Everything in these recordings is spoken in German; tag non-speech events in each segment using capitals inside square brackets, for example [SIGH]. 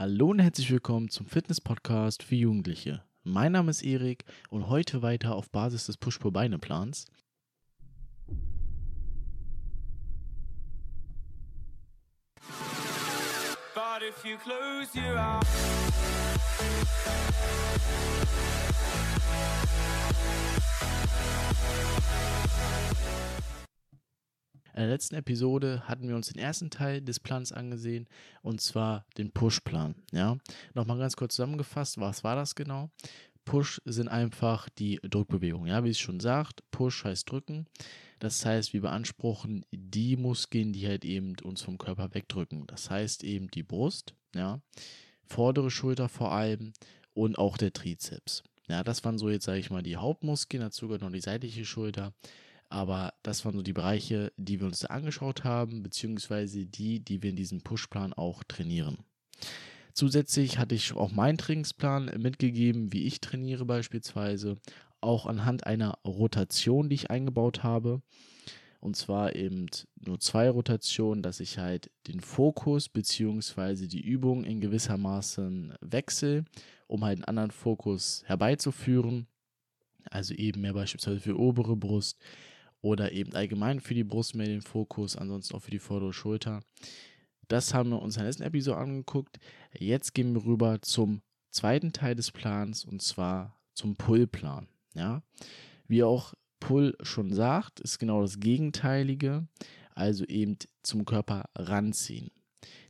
Hallo und herzlich willkommen zum Fitness-Podcast für Jugendliche. Mein Name ist Erik und heute weiter auf Basis des Push-Pull-Beine-Plans. In der letzten Episode hatten wir uns den ersten Teil des Plans angesehen und zwar den Push-Plan. Ja, nochmal ganz kurz zusammengefasst, was war das genau? Push sind einfach die Drückbewegungen. Ja, wie es schon sagt, Push heißt drücken. Das heißt, wir beanspruchen die Muskeln, die halt eben uns vom Körper wegdrücken. Das heißt eben die Brust, ja, vordere Schulter vor allem und auch der Trizeps. Ja, das waren so jetzt, sage ich mal, die Hauptmuskeln, dazu gehört noch die seitliche Schulter. Aber das waren so die Bereiche, die wir uns da angeschaut haben, beziehungsweise die, die wir in diesem Pushplan auch trainieren. Zusätzlich hatte ich auch meinen Trainingsplan mitgegeben, wie ich trainiere beispielsweise, auch anhand einer Rotation, die ich eingebaut habe. Und zwar eben nur zwei Rotationen, dass ich halt den Fokus beziehungsweise die Übung in gewissermaßen wechsle, um halt einen anderen Fokus herbeizuführen. Also eben mehr beispielsweise für obere Brust, oder eben allgemein für die Brust mehr den Fokus, ansonsten auch für die vordere Schulter. Das haben wir uns in der letzten Episode angeguckt. Jetzt gehen wir rüber zum zweiten Teil des Plans und zwar zum Pull-Plan. Ja? Wie auch Pull schon sagt, ist genau das Gegenteilige, also eben zum Körper ranziehen.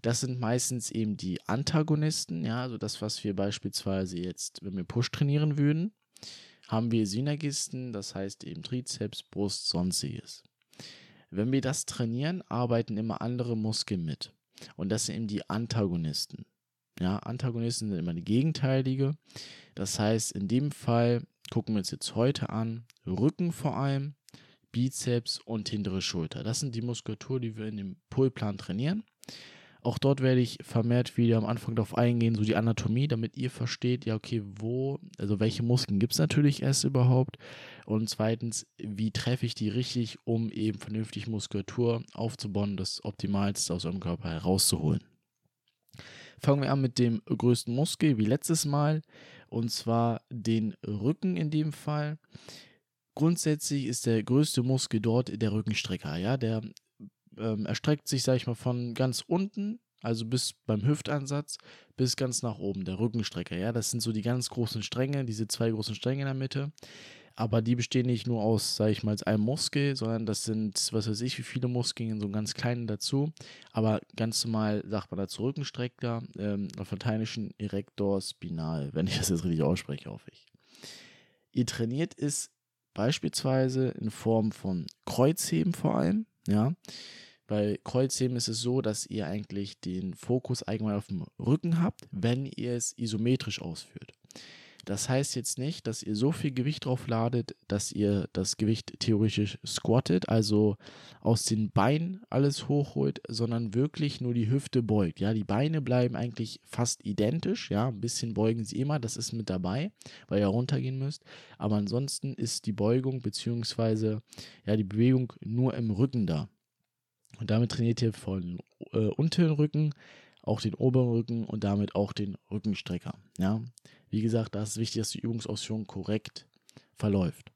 Das sind meistens eben die Antagonisten, ja, also das, was wir beispielsweise jetzt, wenn wir Push trainieren würden haben wir Synergisten, das heißt eben Trizeps, Brust, sonstiges. Wenn wir das trainieren, arbeiten immer andere Muskeln mit. Und das sind eben die Antagonisten. Ja, Antagonisten sind immer die gegenteilige. Das heißt, in dem Fall gucken wir uns jetzt heute an, Rücken vor allem, Bizeps und hintere Schulter. Das sind die Muskulatur, die wir in dem Pullplan trainieren. Auch dort werde ich vermehrt wieder am Anfang darauf eingehen, so die Anatomie, damit ihr versteht, ja, okay, wo, also welche Muskeln gibt es natürlich erst überhaupt und zweitens, wie treffe ich die richtig, um eben vernünftig Muskulatur aufzubauen, das Optimalste aus eurem Körper herauszuholen. Fangen wir an mit dem größten Muskel, wie letztes Mal, und zwar den Rücken in dem Fall. Grundsätzlich ist der größte Muskel dort der Rückenstrecker, ja, der ähm, erstreckt sich, sag ich mal, von ganz unten, also bis beim Hüftansatz, bis ganz nach oben, der Rückenstrecker. Ja, das sind so die ganz großen Stränge, diese zwei großen Stränge in der Mitte. Aber die bestehen nicht nur aus, sag ich mal, einem Muskel, sondern das sind, was weiß ich, wie viele Muskeln, so ganz kleinen dazu. Aber ganz normal sagt man dazu Rückenstrecker, ähm, auf Lateinischen Erector Spinal, wenn ich das jetzt richtig ausspreche, hoffe ich. Ihr trainiert es beispielsweise in Form von Kreuzheben vor allem, ja. Bei Kreuzheben ist es so, dass ihr eigentlich den Fokus allgemein auf dem Rücken habt, wenn ihr es isometrisch ausführt. Das heißt jetzt nicht, dass ihr so viel Gewicht drauf ladet, dass ihr das Gewicht theoretisch squattet, also aus den Beinen alles hochholt, sondern wirklich nur die Hüfte beugt. Ja, die Beine bleiben eigentlich fast identisch. Ja, ein bisschen beugen sie immer, das ist mit dabei, weil ihr runtergehen müsst. Aber ansonsten ist die Beugung bzw. ja die Bewegung nur im Rücken da. Und damit trainiert ihr von äh, unteren Rücken auch den oberen Rücken und damit auch den Rückenstrecker. Ja, wie gesagt, da ist wichtig, dass die Übungsausführung korrekt verläuft.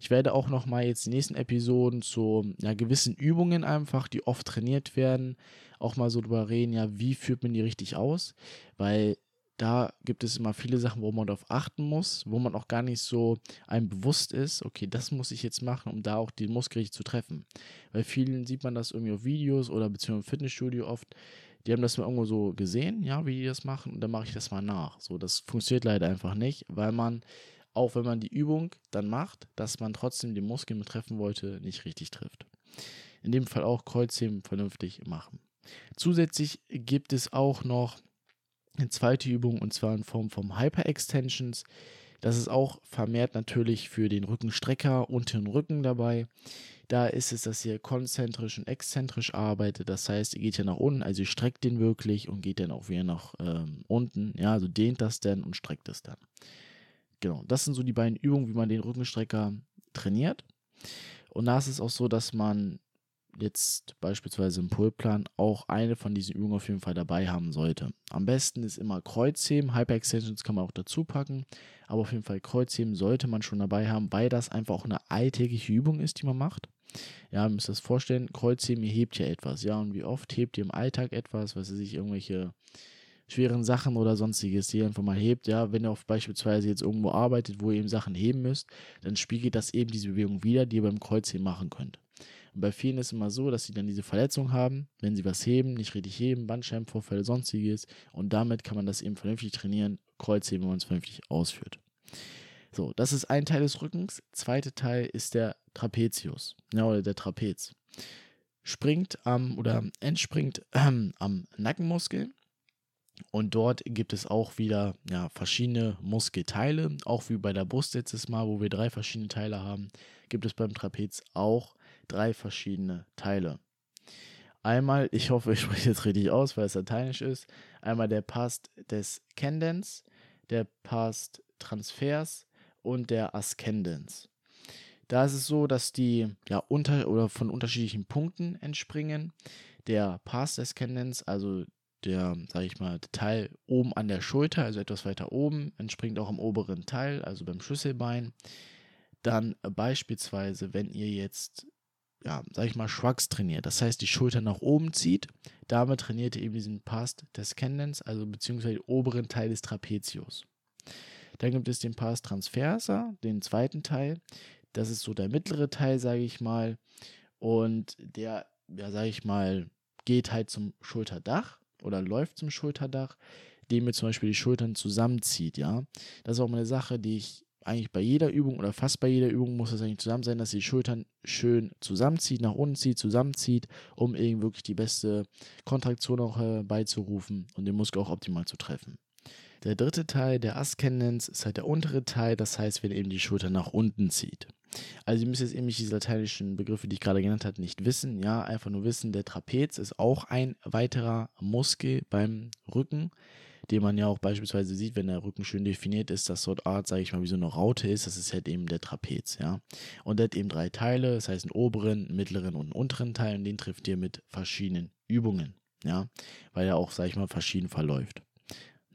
Ich werde auch noch mal jetzt die nächsten Episoden zu ja, gewissen Übungen einfach, die oft trainiert werden, auch mal so drüber reden, ja, wie führt man die richtig aus, weil da gibt es immer viele Sachen, wo man darauf achten muss, wo man auch gar nicht so einem bewusst ist, okay, das muss ich jetzt machen, um da auch den Muskel richtig zu treffen. Bei vielen sieht man das irgendwie auf Videos oder beziehungsweise im Fitnessstudio oft, die haben das mal irgendwo so gesehen, ja, wie die das machen, und dann mache ich das mal nach. So, das funktioniert leider einfach nicht, weil man, auch wenn man die Übung dann macht, dass man trotzdem den Muskel mit treffen wollte, nicht richtig trifft. In dem Fall auch Kreuzheben vernünftig machen. Zusätzlich gibt es auch noch eine zweite Übung und zwar in Form von Hyper-Extensions. Das ist auch vermehrt natürlich für den Rückenstrecker und den Rücken dabei. Da ist es, dass ihr konzentrisch und exzentrisch arbeitet. Das heißt, ihr geht ja nach unten, also ihr streckt den wirklich und geht dann auch wieder nach ähm, unten. Ja, also dehnt das dann und streckt es dann. Genau, das sind so die beiden Übungen, wie man den Rückenstrecker trainiert. Und da ist es auch so, dass man jetzt beispielsweise im Pullplan auch eine von diesen Übungen auf jeden Fall dabei haben sollte. Am besten ist immer Kreuzheben, Hyperextensions kann man auch dazu packen, aber auf jeden Fall Kreuzheben sollte man schon dabei haben, weil das einfach auch eine alltägliche Übung ist, die man macht. Ja, ihr müsst das vorstellen, Kreuzheben, ihr hebt ja etwas, ja, und wie oft hebt ihr im Alltag etwas, was ihr sich irgendwelche schweren Sachen oder sonstiges, die ihr einfach mal hebt, ja, wenn ihr auf beispielsweise jetzt irgendwo arbeitet, wo ihr eben Sachen heben müsst, dann spiegelt das eben diese Bewegung wieder, die ihr beim Kreuzheben machen könnt. Und bei vielen ist es immer so, dass sie dann diese Verletzung haben, wenn sie was heben, nicht richtig heben, Bandscheibenvorfälle, sonstiges. Und damit kann man das eben vernünftig trainieren, Kreuzheben, wenn man es vernünftig ausführt. So, das ist ein Teil des Rückens. Zweiter Teil ist der Trapezius, ja, oder der Trapez. Springt am oder entspringt äh, [CLEARS THROAT] am Nackenmuskel. Und dort gibt es auch wieder ja, verschiedene Muskelteile. Auch wie bei der Brust letztes Mal, wo wir drei verschiedene Teile haben, gibt es beim Trapez auch drei verschiedene Teile. Einmal, ich hoffe, ich spreche jetzt richtig aus, weil es lateinisch ist. Einmal der Past des Candens, der Past Transfers und der Ascendens. Da ist es so, dass die ja unter oder von unterschiedlichen Punkten entspringen. Der Past Ascendens, also der, sage ich mal, Teil oben an der Schulter, also etwas weiter oben, entspringt auch im oberen Teil, also beim Schlüsselbein. Dann beispielsweise, wenn ihr jetzt ja, sag ich mal, Shrugs trainiert. Das heißt, die Schulter nach oben zieht. Damit trainiert ihr eben diesen Past Descendens, also beziehungsweise den oberen Teil des Trapezius. Dann gibt es den Past Transversa, den zweiten Teil. Das ist so der mittlere Teil, sage ich mal. Und der, ja, sage ich mal, geht halt zum Schulterdach oder läuft zum Schulterdach, dem ihr zum Beispiel die Schultern zusammenzieht, ja. Das ist auch mal eine Sache, die ich eigentlich bei jeder Übung oder fast bei jeder Übung muss es eigentlich zusammen sein, dass ihr die Schultern schön zusammenzieht, nach unten zieht, zusammenzieht, um eben wirklich die beste Kontraktion auch herbeizurufen und den Muskel auch optimal zu treffen. Der dritte Teil der Ascendens ist halt der untere Teil, das heißt, wenn ihr eben die Schulter nach unten zieht. Also ihr müsst jetzt eben nicht diese lateinischen Begriffe, die ich gerade genannt habe, nicht wissen. Ja, einfach nur wissen, der Trapez ist auch ein weiterer Muskel beim Rücken den man ja auch beispielsweise sieht, wenn der Rücken schön definiert ist, dass dort Art, sage ich mal, wie so eine Raute ist, das ist halt eben der Trapez, ja. Und der hat eben drei Teile, das heißt einen oberen, einen mittleren und einen unteren Teil und den trifft ihr mit verschiedenen Übungen, ja, weil er auch, sage ich mal, verschieden verläuft.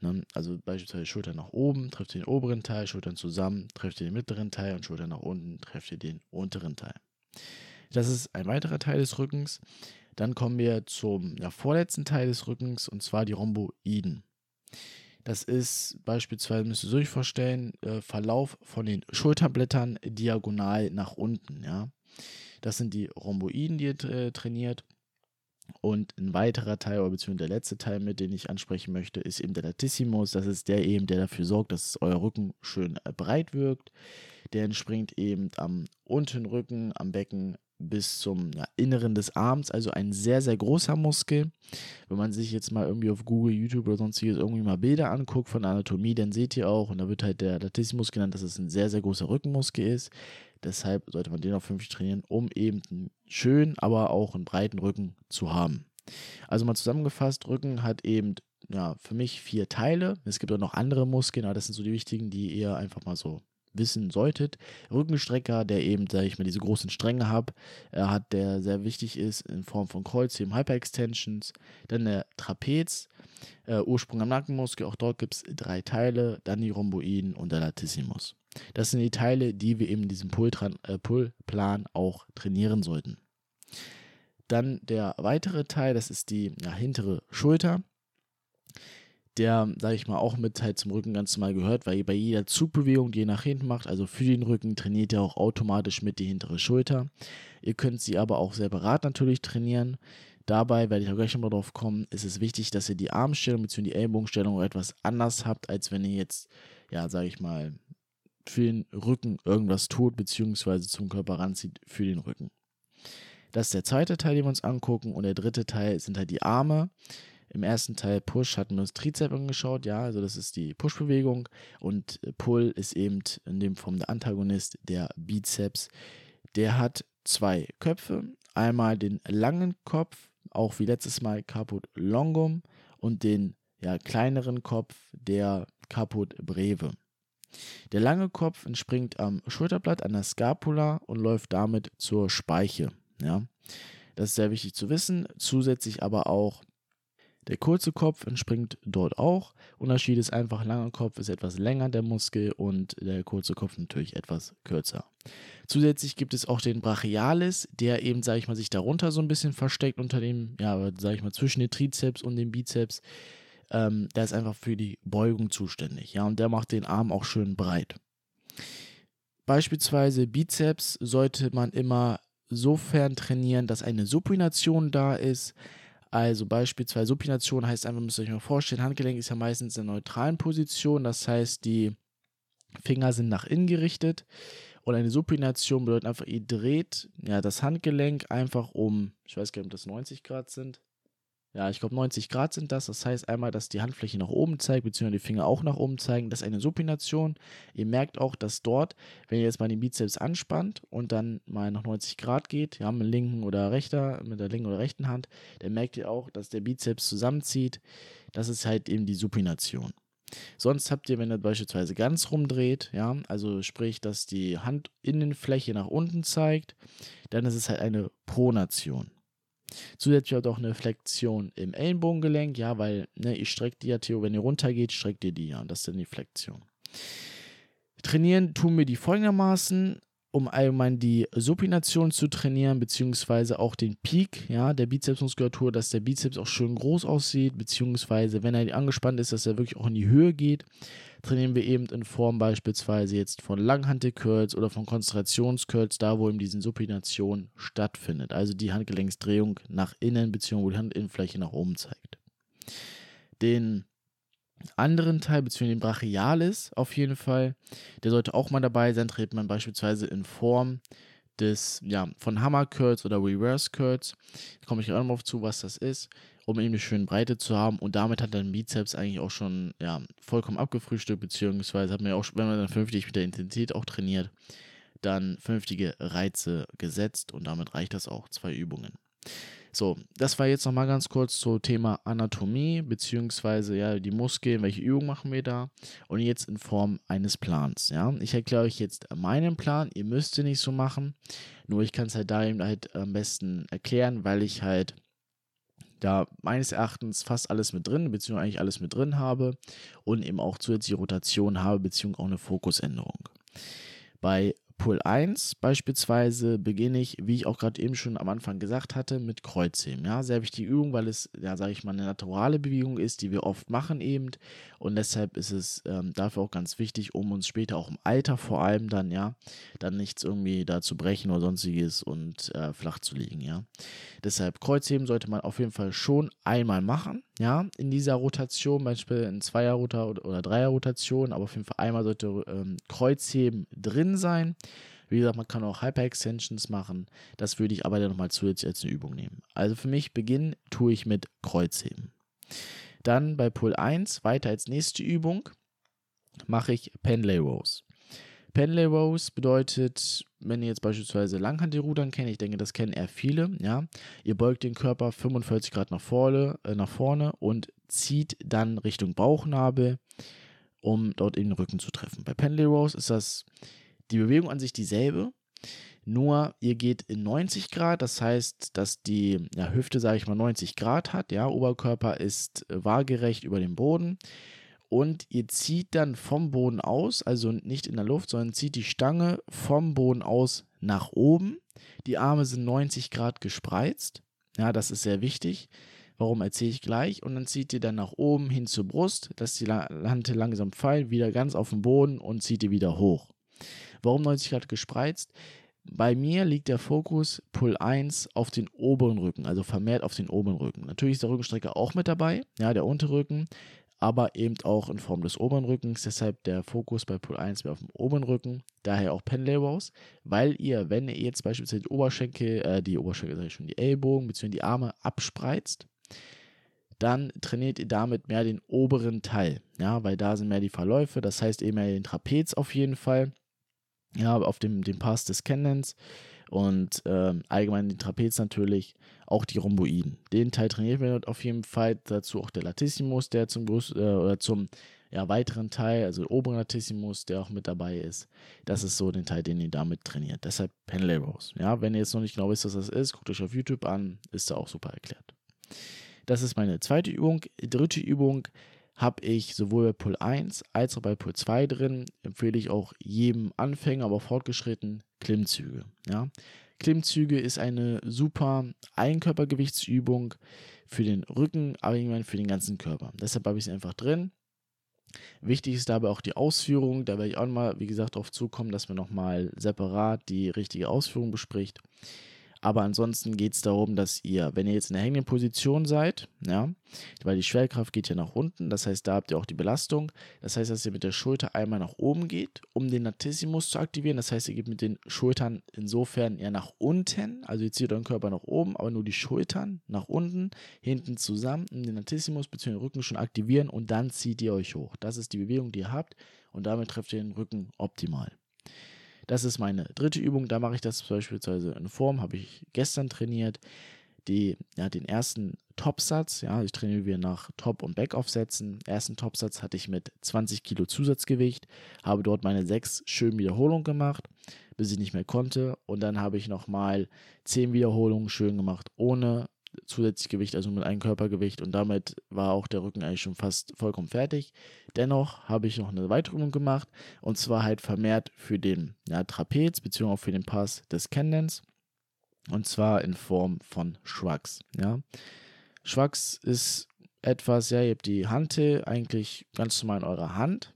Ne? Also beispielsweise Schultern nach oben, trifft ihr den oberen Teil, Schultern zusammen, trifft ihr den mittleren Teil und Schultern nach unten, trifft ihr den unteren Teil. Das ist ein weiterer Teil des Rückens. Dann kommen wir zum ja, vorletzten Teil des Rückens und zwar die Rhomboiden. Das ist beispielsweise, müsst ihr euch vorstellen, äh, Verlauf von den Schulterblättern diagonal nach unten. Ja? Das sind die Rhomboiden, die ihr äh, trainiert. Und ein weiterer Teil, oder beziehungsweise der letzte Teil, mit dem ich ansprechen möchte, ist eben der Latissimus. Das ist der eben, der dafür sorgt, dass euer Rücken schön äh, breit wirkt. Der entspringt eben am unteren Rücken, am Becken bis zum ja, Inneren des Arms, also ein sehr, sehr großer Muskel. Wenn man sich jetzt mal irgendwie auf Google, YouTube oder sonstiges irgendwie mal Bilder anguckt von Anatomie, dann seht ihr auch, und da wird halt der Latissimus genannt, dass es ein sehr, sehr großer Rückenmuskel ist. Deshalb sollte man den auch vernünftig trainieren, um eben einen schönen, aber auch einen breiten Rücken zu haben. Also mal zusammengefasst, Rücken hat eben ja, für mich vier Teile. Es gibt auch noch andere Muskeln, aber das sind so die wichtigen, die ihr einfach mal so wissen solltet. Rückenstrecker, der eben, sage ich mal, diese großen Stränge hat, äh, hat, der sehr wichtig ist in Form von Kreuzheben, Hyperextensions. Dann der Trapez, äh, Ursprung am Nackenmuskel, auch dort gibt es drei Teile, dann die Rhomboiden und der Latissimus. Das sind die Teile, die wir eben in diesem Pullplan äh, Pull auch trainieren sollten. Dann der weitere Teil, das ist die ja, hintere Schulter der, sage ich mal, auch mit halt zum Rücken ganz normal gehört, weil bei jeder Zugbewegung, die ihr nach hinten macht, also für den Rücken, trainiert ihr auch automatisch mit die hintere Schulter. Ihr könnt sie aber auch separat natürlich trainieren. Dabei werde ich auch gleich nochmal drauf kommen, ist es wichtig, dass ihr die Armstellung bzw. die Ellbogenstellung etwas anders habt, als wenn ihr jetzt, ja, sage ich mal, für den Rücken irgendwas tut, beziehungsweise zum Körper ranzieht für den Rücken. Das ist der zweite Teil, den wir uns angucken. Und der dritte Teil sind halt die Arme. Im ersten Teil Push hatten wir uns Trizep angeschaut, ja, also das ist die Push-Bewegung und Pull ist eben in dem Form der Antagonist, der Bizeps. Der hat zwei Köpfe, einmal den langen Kopf, auch wie letztes Mal Caput Longum und den ja, kleineren Kopf, der Caput Breve. Der lange Kopf entspringt am Schulterblatt an der Scapula und läuft damit zur Speiche. Ja. Das ist sehr wichtig zu wissen. Zusätzlich aber auch der kurze Kopf entspringt dort auch. Unterschied ist einfach, langer Kopf ist etwas länger, der Muskel, und der kurze Kopf natürlich etwas kürzer. Zusätzlich gibt es auch den Brachialis, der eben, sage ich mal, sich darunter so ein bisschen versteckt unter dem, ja, sage ich mal, zwischen den Trizeps und dem Bizeps. Ähm, der ist einfach für die Beugung zuständig, ja, und der macht den Arm auch schön breit. Beispielsweise Bizeps sollte man immer sofern trainieren, dass eine Supination da ist. Also beispielsweise Supination heißt einfach, müsst ihr euch mal vorstellen, Handgelenk ist ja meistens in der neutralen Position, das heißt, die Finger sind nach innen gerichtet. Und eine Supination bedeutet einfach, ihr dreht ja, das Handgelenk einfach um, ich weiß gar nicht, ob das 90 Grad sind, ja, ich glaube 90 Grad sind das. Das heißt einmal, dass die Handfläche nach oben zeigt, beziehungsweise die Finger auch nach oben zeigen. Das ist eine Supination. Ihr merkt auch, dass dort, wenn ihr jetzt mal den Bizeps anspannt und dann mal nach 90 Grad geht, ja, mit linken oder rechter, mit der linken oder rechten Hand, dann merkt ihr auch, dass der Bizeps zusammenzieht. Das ist halt eben die Supination. Sonst habt ihr, wenn ihr beispielsweise ganz rumdreht, ja, also sprich, dass die Handinnenfläche nach unten zeigt, dann ist es halt eine Pronation. Zusätzlich hat auch eine Flexion im Ellenbogengelenk, ja, weil ne, ich strecke die ja, Theo, wenn ihr runtergeht, streckt ihr die ja. Und das ist dann die Flexion. Trainieren tun wir die folgendermaßen, um allgemein die Supination zu trainieren, beziehungsweise auch den Peak ja, der Bizepsmuskulatur, dass der Bizeps auch schön groß aussieht, beziehungsweise wenn er angespannt ist, dass er wirklich auch in die Höhe geht trainieren wir eben in Form beispielsweise jetzt von Langhantel-Curls oder von Konzentrationscurls, da wo eben diese Supination stattfindet. Also die Handgelenksdrehung nach innen bzw. die Handinnenfläche nach oben zeigt. Den anderen Teil, beziehungsweise den Brachialis auf jeden Fall, der sollte auch mal dabei sein, tritt man beispielsweise in Form des, ja, von Hammer Curls oder Reverse Curls. Da komme ich auch noch zu, was das ist um eben eine schöne Breite zu haben. Und damit hat dann Bizeps eigentlich auch schon ja, vollkommen abgefrühstückt, beziehungsweise hat man ja auch, wenn man dann vernünftig mit der Intensität auch trainiert, dann vernünftige Reize gesetzt und damit reicht das auch, zwei Übungen. So, das war jetzt nochmal ganz kurz zum Thema Anatomie, beziehungsweise ja, die Muskeln, welche Übungen machen wir da und jetzt in Form eines Plans. Ja, ich erkläre euch jetzt meinen Plan, ihr müsst ihn nicht so machen, nur ich kann es halt da eben halt am besten erklären, weil ich halt da meines Erachtens fast alles mit drin, beziehungsweise eigentlich alles mit drin habe und eben auch zusätzliche Rotation habe, beziehungsweise auch eine Fokusänderung. Bei Pull 1 beispielsweise beginne ich, wie ich auch gerade eben schon am Anfang gesagt hatte, mit Kreuzheben. Ja, sehr wichtige Übung, weil es, ja, sage ich mal, eine naturale Bewegung ist, die wir oft machen eben. Und deshalb ist es ähm, dafür auch ganz wichtig, um uns später auch im Alter vor allem dann, ja, dann nichts irgendwie da zu brechen oder sonstiges und äh, flach zu liegen, ja. Deshalb Kreuzheben sollte man auf jeden Fall schon einmal machen, ja, in dieser Rotation, beispielsweise in Zweier- oder Dreier-Rotation, aber auf jeden Fall einmal sollte ähm, Kreuzheben drin sein. Wie gesagt, man kann auch Hyper-Extensions machen. Das würde ich aber dann nochmal zusätzlich als eine Übung nehmen. Also für mich Beginn tue ich mit Kreuzheben. Dann bei Pull 1 weiter als nächste Übung mache ich Penlay Rows. Penlay Rows bedeutet, wenn ihr jetzt beispielsweise Langhantelrudern kennt, ich denke, das kennen eher viele, ja, ihr beugt den Körper 45 Grad nach vorne, äh, nach vorne und zieht dann Richtung Bauchnabel, um dort in den Rücken zu treffen. Bei Penlay Rows ist das die Bewegung an sich dieselbe, nur ihr geht in 90 Grad, das heißt, dass die ja, Hüfte, sage ich mal, 90 Grad hat, ja, Oberkörper ist äh, waagerecht über dem Boden und ihr zieht dann vom Boden aus, also nicht in der Luft, sondern zieht die Stange vom Boden aus nach oben. Die Arme sind 90 Grad gespreizt, ja, das ist sehr wichtig. Warum erzähle ich gleich? Und dann zieht ihr dann nach oben hin zur Brust, dass die Hand langsam fällt, wieder ganz auf den Boden und zieht ihr wieder hoch. Warum 90 Grad gespreizt? Bei mir liegt der Fokus Pull 1 auf den oberen Rücken, also vermehrt auf den oberen Rücken. Natürlich ist der Rückenstrecker auch mit dabei, ja, der Unterrücken, aber eben auch in Form des oberen Rückens. Deshalb der Fokus bei Pull 1 mehr auf dem oberen Rücken, daher auch Pendlay Rows, weil ihr, wenn ihr jetzt beispielsweise die Oberschenkel, äh, die Oberschenkel, sage ich schon, die Ellbogen bzw. die Arme abspreizt, dann trainiert ihr damit mehr den oberen Teil, ja, weil da sind mehr die Verläufe, das heißt eben mehr den Trapez auf jeden Fall ja, auf dem, dem Pass des Kennens und äh, allgemein den Trapez natürlich, auch die Rhomboiden. Den Teil trainiert man auf jeden Fall, dazu auch der Latissimus, der zum, Größ äh, oder zum ja, weiteren Teil, also oberen Latissimus, der auch mit dabei ist. Das ist so den Teil, den ihr damit trainiert. Deshalb Pendlay Rows. Ja, wenn ihr jetzt noch nicht genau wisst, was das ist, guckt euch auf YouTube an, ist da auch super erklärt. Das ist meine zweite Übung. Dritte Übung habe ich sowohl bei Pull 1 als auch bei Pull 2 drin. Empfehle ich auch jedem Anfänger, aber fortgeschritten Klimmzüge. Ja. Klimmzüge ist eine super Eigenkörpergewichtsübung für den Rücken, aber irgendwann für den ganzen Körper. Deshalb habe ich sie einfach drin. Wichtig ist dabei auch die Ausführung. Da werde ich auch mal, wie gesagt, darauf zukommen, dass man nochmal separat die richtige Ausführung bespricht. Aber ansonsten geht es darum, dass ihr, wenn ihr jetzt in der hängenden Position seid, ja, weil die Schwerkraft geht ja nach unten, das heißt, da habt ihr auch die Belastung. Das heißt, dass ihr mit der Schulter einmal nach oben geht, um den Latissimus zu aktivieren. Das heißt, ihr geht mit den Schultern insofern eher nach unten, also ihr zieht euren Körper nach oben, aber nur die Schultern nach unten, hinten zusammen, um den Latissimus bzw. den Rücken schon aktivieren und dann zieht ihr euch hoch. Das ist die Bewegung, die ihr habt und damit trefft ihr den Rücken optimal. Das ist meine dritte Übung. Da mache ich das beispielsweise in Form, habe ich gestern trainiert. Die, ja, den ersten Topsatz, ja, ich trainiere wir nach Top- und Backoff-Sätzen. Ersten Topsatz hatte ich mit 20 Kilo Zusatzgewicht, habe dort meine sechs schönen Wiederholungen gemacht, bis ich nicht mehr konnte. Und dann habe ich nochmal zehn Wiederholungen schön gemacht, ohne zusätzlich Gewicht, also mit einem Körpergewicht und damit war auch der Rücken eigentlich schon fast vollkommen fertig. Dennoch habe ich noch eine weitere Übung gemacht und zwar halt vermehrt für den ja, Trapez bzw. auch für den Pass des Kennens und zwar in Form von Shrugs. Ja. Shrugs ist etwas, ja, ihr habt die Hantel eigentlich ganz normal in eurer Hand.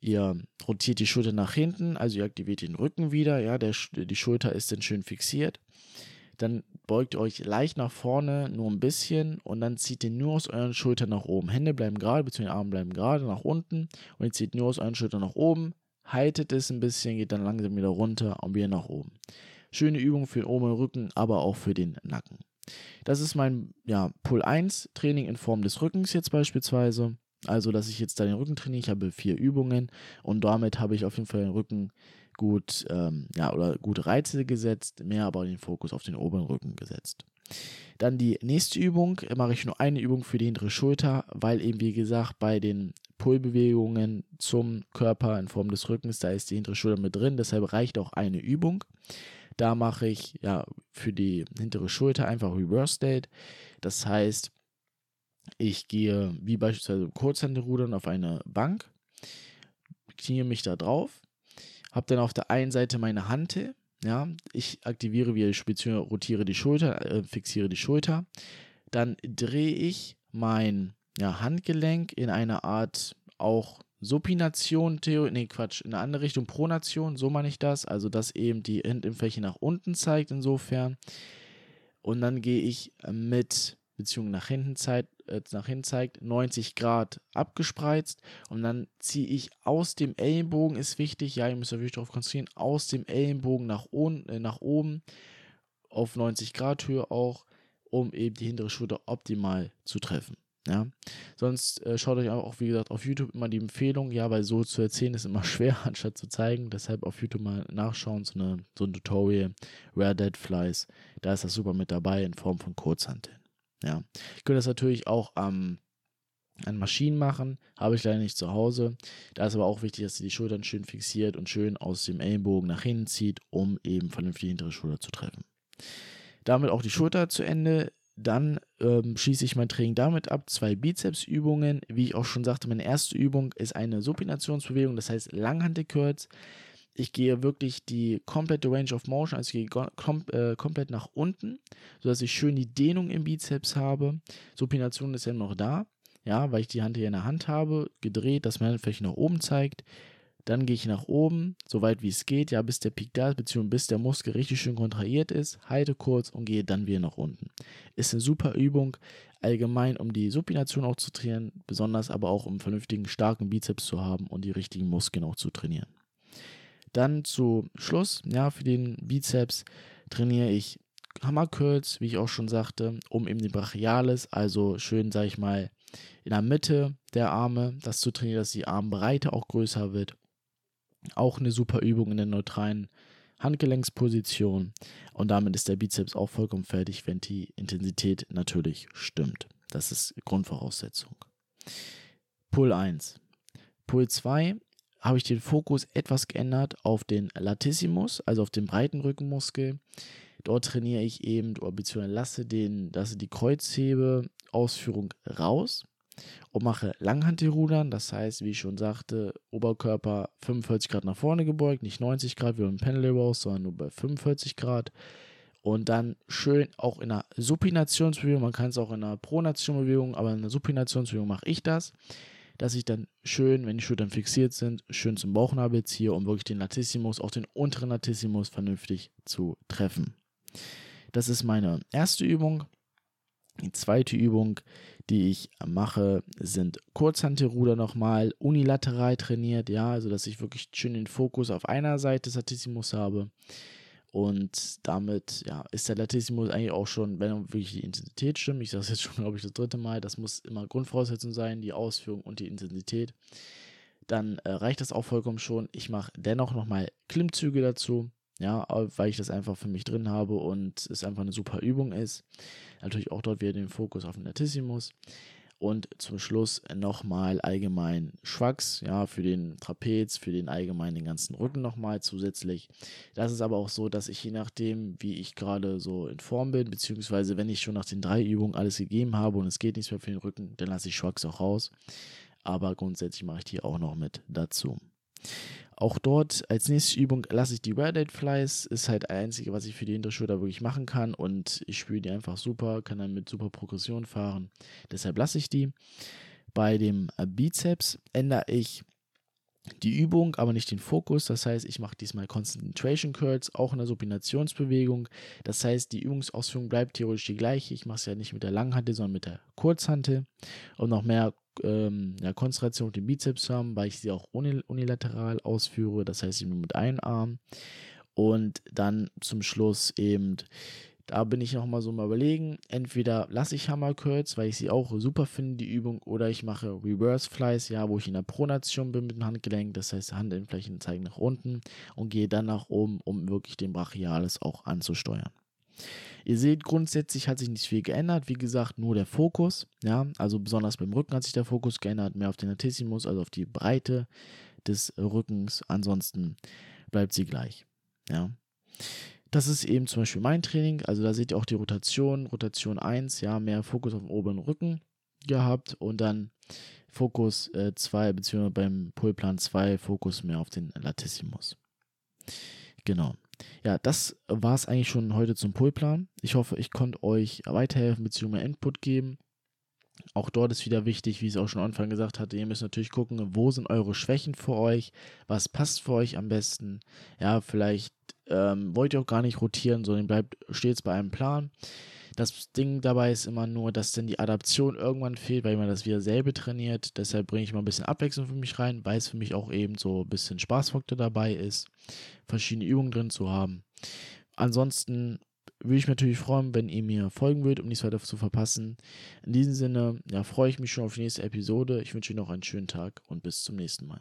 Ihr rotiert die Schulter nach hinten, also ihr aktiviert den Rücken wieder, ja, der, die Schulter ist dann schön fixiert dann beugt euch leicht nach vorne, nur ein bisschen und dann zieht ihr nur aus euren Schultern nach oben. Hände bleiben gerade, bzw. Arme bleiben gerade nach unten und ihr zieht nur aus euren Schultern nach oben, haltet es ein bisschen, geht dann langsam wieder runter und wieder nach oben. Schöne Übung für den oberen Rücken, aber auch für den Nacken. Das ist mein ja, Pull 1 Training in Form des Rückens jetzt beispielsweise. Also, dass ich jetzt da den Rücken trainiere. Ich habe vier Übungen und damit habe ich auf jeden Fall den Rücken gut, ähm, ja, oder gute Reize gesetzt, mehr aber den Fokus auf den oberen Rücken gesetzt. Dann die nächste Übung, mache ich nur eine Übung für die hintere Schulter, weil eben wie gesagt bei den Pullbewegungen zum Körper in Form des Rückens, da ist die hintere Schulter mit drin, deshalb reicht auch eine Übung. Da mache ich ja für die hintere Schulter einfach Reverse State. Das heißt, ich gehe wie beispielsweise Kurzhandelrudern auf eine Bank, knie mich da drauf, habe dann auf der einen Seite meine Hantel, ja, ich aktiviere wie bzw. rotiere die Schulter, äh, fixiere die Schulter, dann drehe ich mein ja, Handgelenk in eine Art auch Supination, Theo, nee, Quatsch, in eine andere Richtung, Pronation, so meine ich das, also dass eben die Handinnenfläche nach unten zeigt insofern. Und dann gehe ich mit, beziehungsweise nach hinten zeigt, äh, nach hinten zeigt, 90 Grad abgespreizt und dann ziehe ich aus dem Ellenbogen, ist wichtig, ja, ihr müsst euch darauf konzentrieren, aus dem Ellenbogen nach, äh, nach oben auf 90 Grad Höhe auch, um eben die hintere Schulter optimal zu treffen. Ja, sonst äh, schaut euch auch, wie gesagt, auf YouTube immer die Empfehlung, ja, weil so zu erzählen ist immer [LAUGHS] schwer, anstatt zu zeigen. Deshalb auf YouTube mal nachschauen, so, eine, so ein Tutorial, Rare Dead Flies, da ist das super mit dabei in Form von Kurzhanteln. Ja. Ich könnte das natürlich auch ähm, an Maschinen machen, habe ich leider nicht zu Hause. Da ist aber auch wichtig, dass ihr die Schultern schön fixiert und schön aus dem Ellenbogen nach hinten zieht, um eben vernünftig die hintere Schulter zu treffen. Damit auch die Schulter zu Ende. Dann ähm, schließe ich mein Training damit ab. Zwei Bizepsübungen. Wie ich auch schon sagte, meine erste Übung ist eine Supinationsbewegung, das heißt Langhantelkürz ich gehe wirklich die komplette Range of Motion, also ich gehe kom äh, komplett nach unten, sodass ich schön die Dehnung im Bizeps habe. Supination ist ja noch da, ja, weil ich die Hand hier in der Hand habe, gedreht, dass meine vielleicht nach oben zeigt. Dann gehe ich nach oben, so weit wie es geht, ja, bis der Peak da ist, beziehungsweise bis der Muskel richtig schön kontrahiert ist, halte kurz und gehe dann wieder nach unten. Ist eine super Übung, allgemein, um die Supination auch zu trainieren, besonders aber auch um einen vernünftigen, starken Bizeps zu haben und die richtigen Muskeln auch zu trainieren. Dann zu Schluss, ja, für den Bizeps trainiere ich Hammercurls, wie ich auch schon sagte, um eben den Brachialis, also schön, sage ich mal, in der Mitte der Arme, das zu trainieren, dass die Armbreite auch größer wird. Auch eine super Übung in der neutralen Handgelenksposition. Und damit ist der Bizeps auch vollkommen fertig, wenn die Intensität natürlich stimmt. Das ist Grundvoraussetzung. Pull 1. Pull 2 habe ich den Fokus etwas geändert auf den Latissimus, also auf den breiten Rückenmuskel. Dort trainiere ich eben, beziehungsweise lasse, den, lasse die Kreuzhebe-Ausführung raus und mache Langhantelrudern. Das heißt, wie ich schon sagte, Oberkörper 45 Grad nach vorne gebeugt, nicht 90 Grad wie beim Pendel Rows, sondern nur bei 45 Grad. Und dann schön auch in einer Supinationsbewegung, man kann es auch in einer Pronationsbewegung, aber in einer Supinationsbewegung mache ich das, dass ich dann schön, wenn die Schultern fixiert sind, schön zum Bauchnabel ziehe, um wirklich den Latissimus, auch den unteren Latissimus vernünftig zu treffen. Das ist meine erste Übung. Die zweite Übung, die ich mache, sind Kurzhantelruder nochmal unilateral trainiert, ja, also dass ich wirklich schön den Fokus auf einer Seite des Latissimus habe. Und damit ja, ist der Latissimus eigentlich auch schon, wenn wirklich die Intensität stimmt, ich sage es jetzt schon, glaube ich, das dritte Mal, das muss immer Grundvoraussetzung sein, die Ausführung und die Intensität. Dann äh, reicht das auch vollkommen schon. Ich mache dennoch nochmal Klimmzüge dazu. Ja, weil ich das einfach für mich drin habe und es einfach eine super Übung ist. Natürlich auch dort wieder den Fokus auf den Latissimus. Und zum Schluss nochmal allgemein Schwachs, ja, für den Trapez, für den allgemeinen ganzen Rücken nochmal zusätzlich. Das ist aber auch so, dass ich je nachdem, wie ich gerade so in Form bin, beziehungsweise wenn ich schon nach den drei Übungen alles gegeben habe und es geht nichts mehr für den Rücken, dann lasse ich Schwachs auch raus. Aber grundsätzlich mache ich die auch noch mit dazu. Auch dort als nächste Übung lasse ich die Rare Flies. Ist halt das einzige, was ich für die Hinterschulter wirklich machen kann. Und ich spüre die einfach super, kann dann mit super Progression fahren. Deshalb lasse ich die. Bei dem Bizeps ändere ich die Übung, aber nicht den Fokus. Das heißt, ich mache diesmal Concentration Curls, auch in der Supinationsbewegung. Das heißt, die Übungsausführung bleibt theoretisch die gleiche. Ich mache es ja nicht mit der Langhantel, sondern mit der Kurzhantel, um noch mehr ähm, ja, Konzentration auf den Bizeps haben, weil ich sie auch unilateral ausführe, das heißt nur mit einem Arm. Und dann zum Schluss eben, da bin ich nochmal so mal überlegen, entweder lasse ich Hammer Curls, weil ich sie auch super finde, die Übung, oder ich mache Reverse Flies, ja, wo ich in der Pronation bin mit dem Handgelenk, das heißt Handinnenflächen zeigen nach unten und gehe dann nach oben, um wirklich den Brachialis auch anzusteuern. Ihr seht, grundsätzlich hat sich nicht viel geändert. Wie gesagt, nur der Fokus. Ja, also besonders beim Rücken hat sich der Fokus geändert, mehr auf den Latissimus, also auf die Breite des Rückens. Ansonsten bleibt sie gleich. Ja. Das ist eben zum Beispiel mein Training. Also da seht ihr auch die Rotation. Rotation 1, ja, mehr Fokus auf den oberen Rücken gehabt und dann Fokus 2, äh, beziehungsweise beim Pullplan 2 Fokus mehr auf den Latissimus. Genau. Ja, das war es eigentlich schon heute zum Pullplan. Ich hoffe, ich konnte euch weiterhelfen bzw. Input geben. Auch dort ist wieder wichtig, wie ich es auch schon am Anfang gesagt hatte, ihr müsst natürlich gucken, wo sind eure Schwächen für euch, was passt für euch am besten. Ja, vielleicht ähm, wollt ihr auch gar nicht rotieren, sondern bleibt stets bei einem Plan. Das Ding dabei ist immer nur, dass dann die Adaption irgendwann fehlt, weil man das wieder selber trainiert. Deshalb bringe ich mal ein bisschen Abwechslung für mich rein, weil es für mich auch eben so ein bisschen Spaßfaktor dabei ist, verschiedene Übungen drin zu haben. Ansonsten würde ich mich natürlich freuen, wenn ihr mir folgen würdet, um nichts weiter zu verpassen. In diesem Sinne, ja, freue ich mich schon auf die nächste Episode. Ich wünsche euch noch einen schönen Tag und bis zum nächsten Mal.